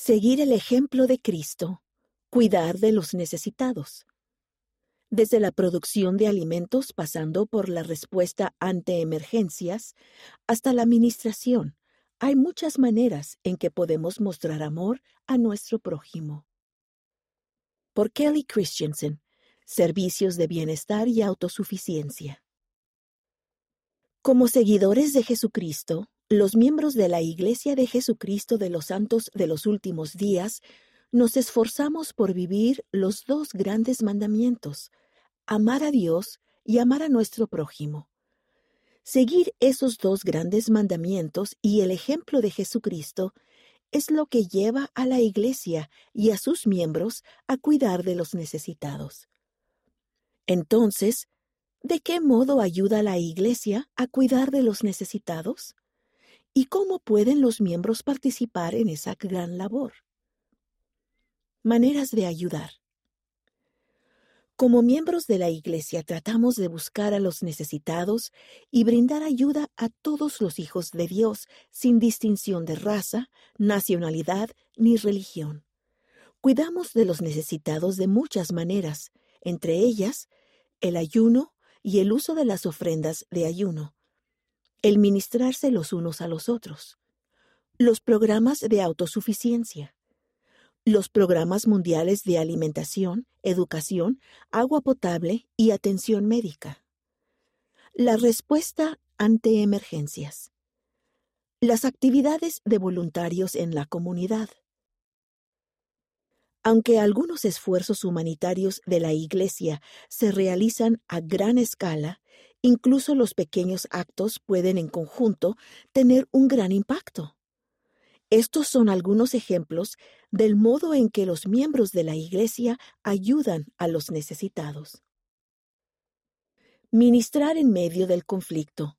Seguir el ejemplo de Cristo. Cuidar de los necesitados. Desde la producción de alimentos pasando por la respuesta ante emergencias hasta la administración, hay muchas maneras en que podemos mostrar amor a nuestro prójimo. Por Kelly Christensen, Servicios de Bienestar y Autosuficiencia. Como seguidores de Jesucristo, los miembros de la Iglesia de Jesucristo de los Santos de los Últimos Días nos esforzamos por vivir los dos grandes mandamientos, amar a Dios y amar a nuestro prójimo. Seguir esos dos grandes mandamientos y el ejemplo de Jesucristo es lo que lleva a la Iglesia y a sus miembros a cuidar de los necesitados. Entonces, ¿de qué modo ayuda la Iglesia a cuidar de los necesitados? ¿Y cómo pueden los miembros participar en esa gran labor? Maneras de ayudar. Como miembros de la Iglesia tratamos de buscar a los necesitados y brindar ayuda a todos los hijos de Dios sin distinción de raza, nacionalidad ni religión. Cuidamos de los necesitados de muchas maneras, entre ellas el ayuno y el uso de las ofrendas de ayuno, el ministrarse los unos a los otros, los programas de autosuficiencia, los programas mundiales de alimentación, educación, agua potable y atención médica. La respuesta ante emergencias. Las actividades de voluntarios en la comunidad. Aunque algunos esfuerzos humanitarios de la Iglesia se realizan a gran escala, incluso los pequeños actos pueden en conjunto tener un gran impacto. Estos son algunos ejemplos del modo en que los miembros de la Iglesia ayudan a los necesitados. Ministrar en medio del conflicto.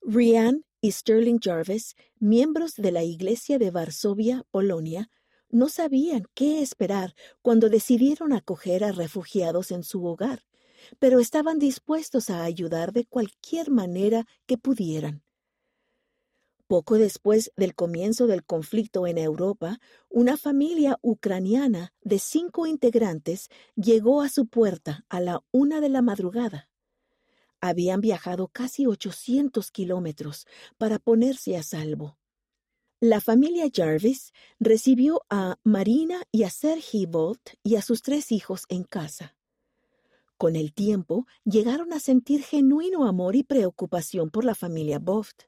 Rianne y Sterling Jarvis, miembros de la Iglesia de Varsovia, Polonia, no sabían qué esperar cuando decidieron acoger a refugiados en su hogar, pero estaban dispuestos a ayudar de cualquier manera que pudieran. Poco después del comienzo del conflicto en Europa, una familia ucraniana de cinco integrantes llegó a su puerta a la una de la madrugada. Habían viajado casi 800 kilómetros para ponerse a salvo. La familia Jarvis recibió a Marina y a Sergei Bolt y a sus tres hijos en casa. Con el tiempo llegaron a sentir genuino amor y preocupación por la familia Boft.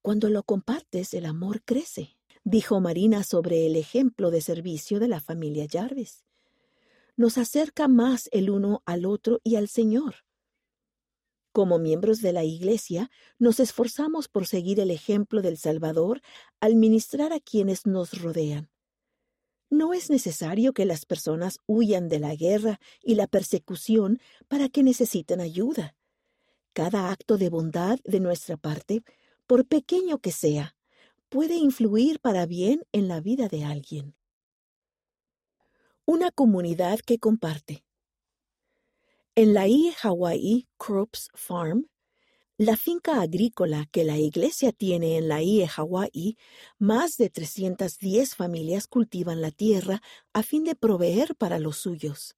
Cuando lo compartes, el amor crece, dijo Marina sobre el ejemplo de servicio de la familia Jarvis. Nos acerca más el uno al otro y al Señor. Como miembros de la Iglesia, nos esforzamos por seguir el ejemplo del Salvador al ministrar a quienes nos rodean. No es necesario que las personas huyan de la guerra y la persecución para que necesiten ayuda. Cada acto de bondad de nuestra parte por pequeño que sea, puede influir para bien en la vida de alguien. Una comunidad que comparte. En la IE Hawaii Crops Farm, la finca agrícola que la iglesia tiene en la IE Hawaii, más de 310 familias cultivan la tierra a fin de proveer para los suyos.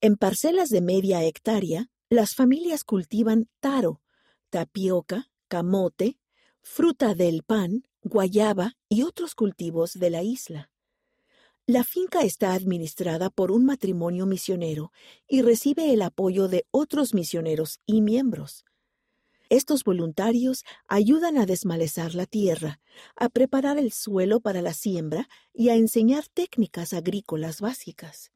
En parcelas de media hectárea, las familias cultivan taro, tapioca, camote, fruta del pan, guayaba y otros cultivos de la isla. La finca está administrada por un matrimonio misionero y recibe el apoyo de otros misioneros y miembros. Estos voluntarios ayudan a desmalezar la tierra, a preparar el suelo para la siembra y a enseñar técnicas agrícolas básicas.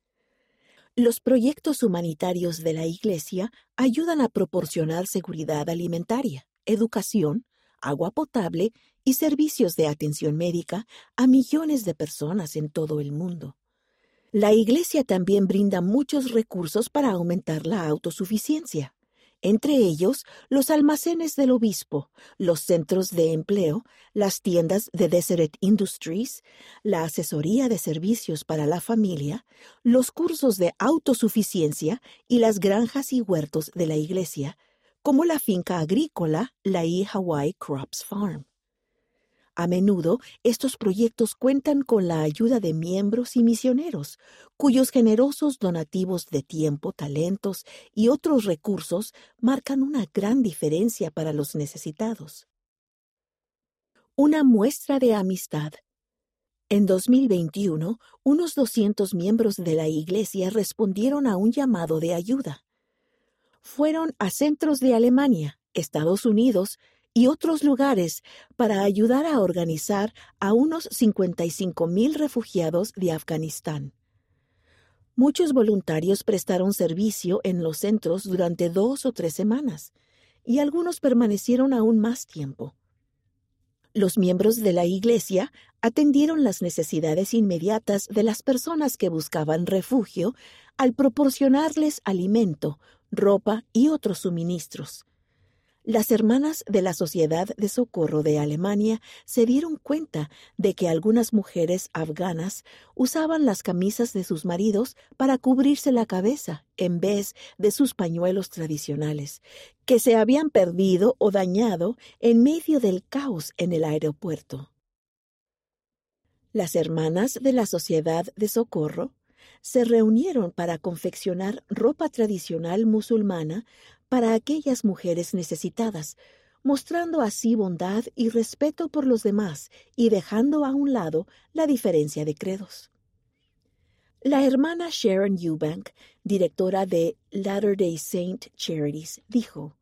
Los proyectos humanitarios de la Iglesia ayudan a proporcionar seguridad alimentaria, educación, agua potable y servicios de atención médica a millones de personas en todo el mundo. La Iglesia también brinda muchos recursos para aumentar la autosuficiencia, entre ellos los almacenes del obispo, los centros de empleo, las tiendas de Deseret Industries, la asesoría de servicios para la familia, los cursos de autosuficiencia y las granjas y huertos de la Iglesia, como la finca agrícola la. Hawaii Crops Farm. A menudo, estos proyectos cuentan con la ayuda de miembros y misioneros, cuyos generosos donativos de tiempo, talentos y otros recursos marcan una gran diferencia para los necesitados. Una muestra de amistad. En 2021, unos 200 miembros de la Iglesia respondieron a un llamado de ayuda. Fueron a centros de Alemania, Estados Unidos y otros lugares para ayudar a organizar a unos 55 mil refugiados de Afganistán. Muchos voluntarios prestaron servicio en los centros durante dos o tres semanas, y algunos permanecieron aún más tiempo. Los miembros de la Iglesia atendieron las necesidades inmediatas de las personas que buscaban refugio al proporcionarles alimento, ropa y otros suministros. Las hermanas de la Sociedad de Socorro de Alemania se dieron cuenta de que algunas mujeres afganas usaban las camisas de sus maridos para cubrirse la cabeza en vez de sus pañuelos tradicionales, que se habían perdido o dañado en medio del caos en el aeropuerto. Las hermanas de la Sociedad de Socorro se reunieron para confeccionar ropa tradicional musulmana para aquellas mujeres necesitadas, mostrando así bondad y respeto por los demás y dejando a un lado la diferencia de credos. La hermana Sharon Eubank, directora de Latter Day Saint Charities, dijo,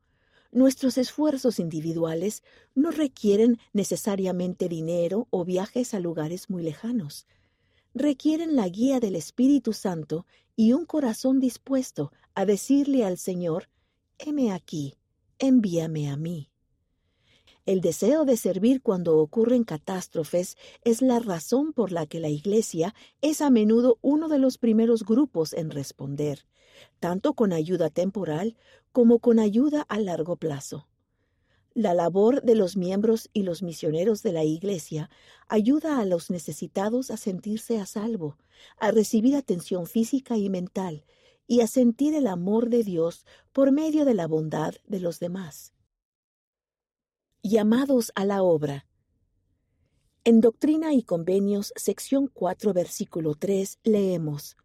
Nuestros esfuerzos individuales no requieren necesariamente dinero o viajes a lugares muy lejanos. Requieren la guía del Espíritu Santo y un corazón dispuesto a decirle al Señor heme aquí, envíame a mí. El deseo de servir cuando ocurren catástrofes es la razón por la que la Iglesia es a menudo uno de los primeros grupos en responder, tanto con ayuda temporal como con ayuda a largo plazo. La labor de los miembros y los misioneros de la Iglesia ayuda a los necesitados a sentirse a salvo, a recibir atención física y mental, y a sentir el amor de Dios por medio de la bondad de los demás. Llamados a la obra. En Doctrina y Convenios, sección 4, versículo 3, leemos,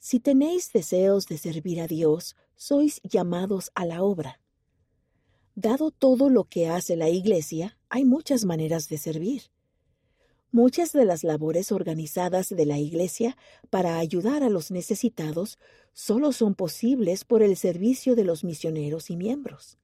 Si tenéis deseos de servir a Dios, sois llamados a la obra. Dado todo lo que hace la Iglesia, hay muchas maneras de servir. Muchas de las labores organizadas de la Iglesia para ayudar a los necesitados solo son posibles por el servicio de los misioneros y miembros.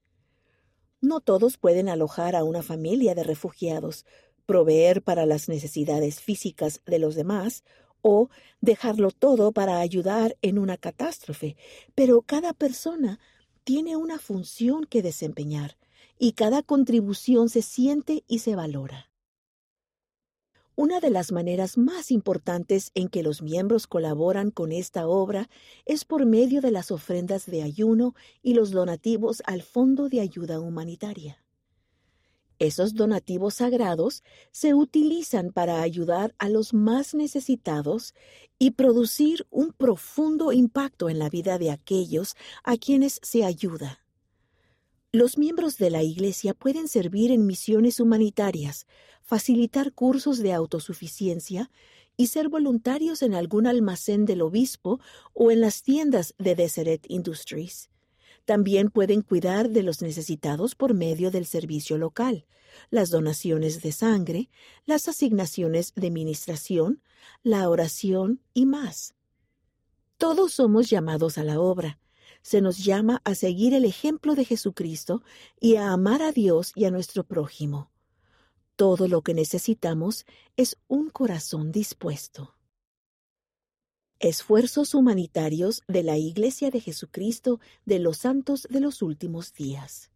No todos pueden alojar a una familia de refugiados, proveer para las necesidades físicas de los demás o dejarlo todo para ayudar en una catástrofe, pero cada persona tiene una función que desempeñar y cada contribución se siente y se valora. Una de las maneras más importantes en que los miembros colaboran con esta obra es por medio de las ofrendas de ayuno y los donativos al Fondo de Ayuda Humanitaria. Esos donativos sagrados se utilizan para ayudar a los más necesitados y producir un profundo impacto en la vida de aquellos a quienes se ayuda. Los miembros de la Iglesia pueden servir en misiones humanitarias, facilitar cursos de autosuficiencia y ser voluntarios en algún almacén del obispo o en las tiendas de Deseret Industries. También pueden cuidar de los necesitados por medio del servicio local, las donaciones de sangre, las asignaciones de ministración, la oración y más. Todos somos llamados a la obra, se nos llama a seguir el ejemplo de Jesucristo y a amar a Dios y a nuestro prójimo. Todo lo que necesitamos es un corazón dispuesto. Esfuerzos humanitarios de la Iglesia de Jesucristo de los Santos de los Últimos Días.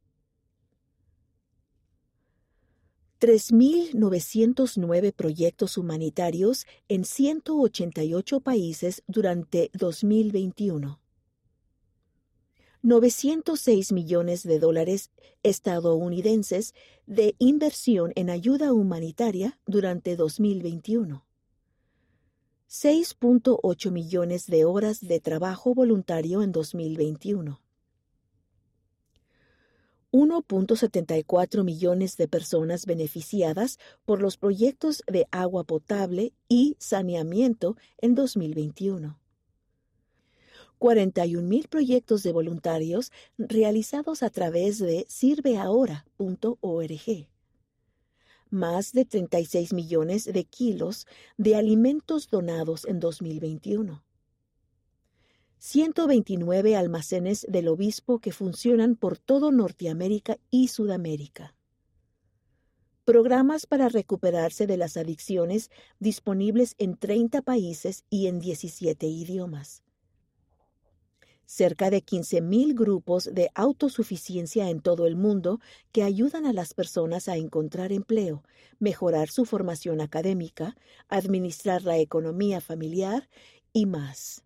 3.909 proyectos humanitarios en 188 países durante 2021. 906 millones de dólares estadounidenses de inversión en ayuda humanitaria durante 2021. 6.8 millones de horas de trabajo voluntario en 2021. 1.74 millones de personas beneficiadas por los proyectos de agua potable y saneamiento en 2021. 41 mil proyectos de voluntarios realizados a través de sirveahora.org. Más de 36 millones de kilos de alimentos donados en 2021. 129 almacenes del obispo que funcionan por todo Norteamérica y Sudamérica. Programas para recuperarse de las adicciones disponibles en 30 países y en 17 idiomas. Cerca de 15.000 grupos de autosuficiencia en todo el mundo que ayudan a las personas a encontrar empleo, mejorar su formación académica, administrar la economía familiar y más.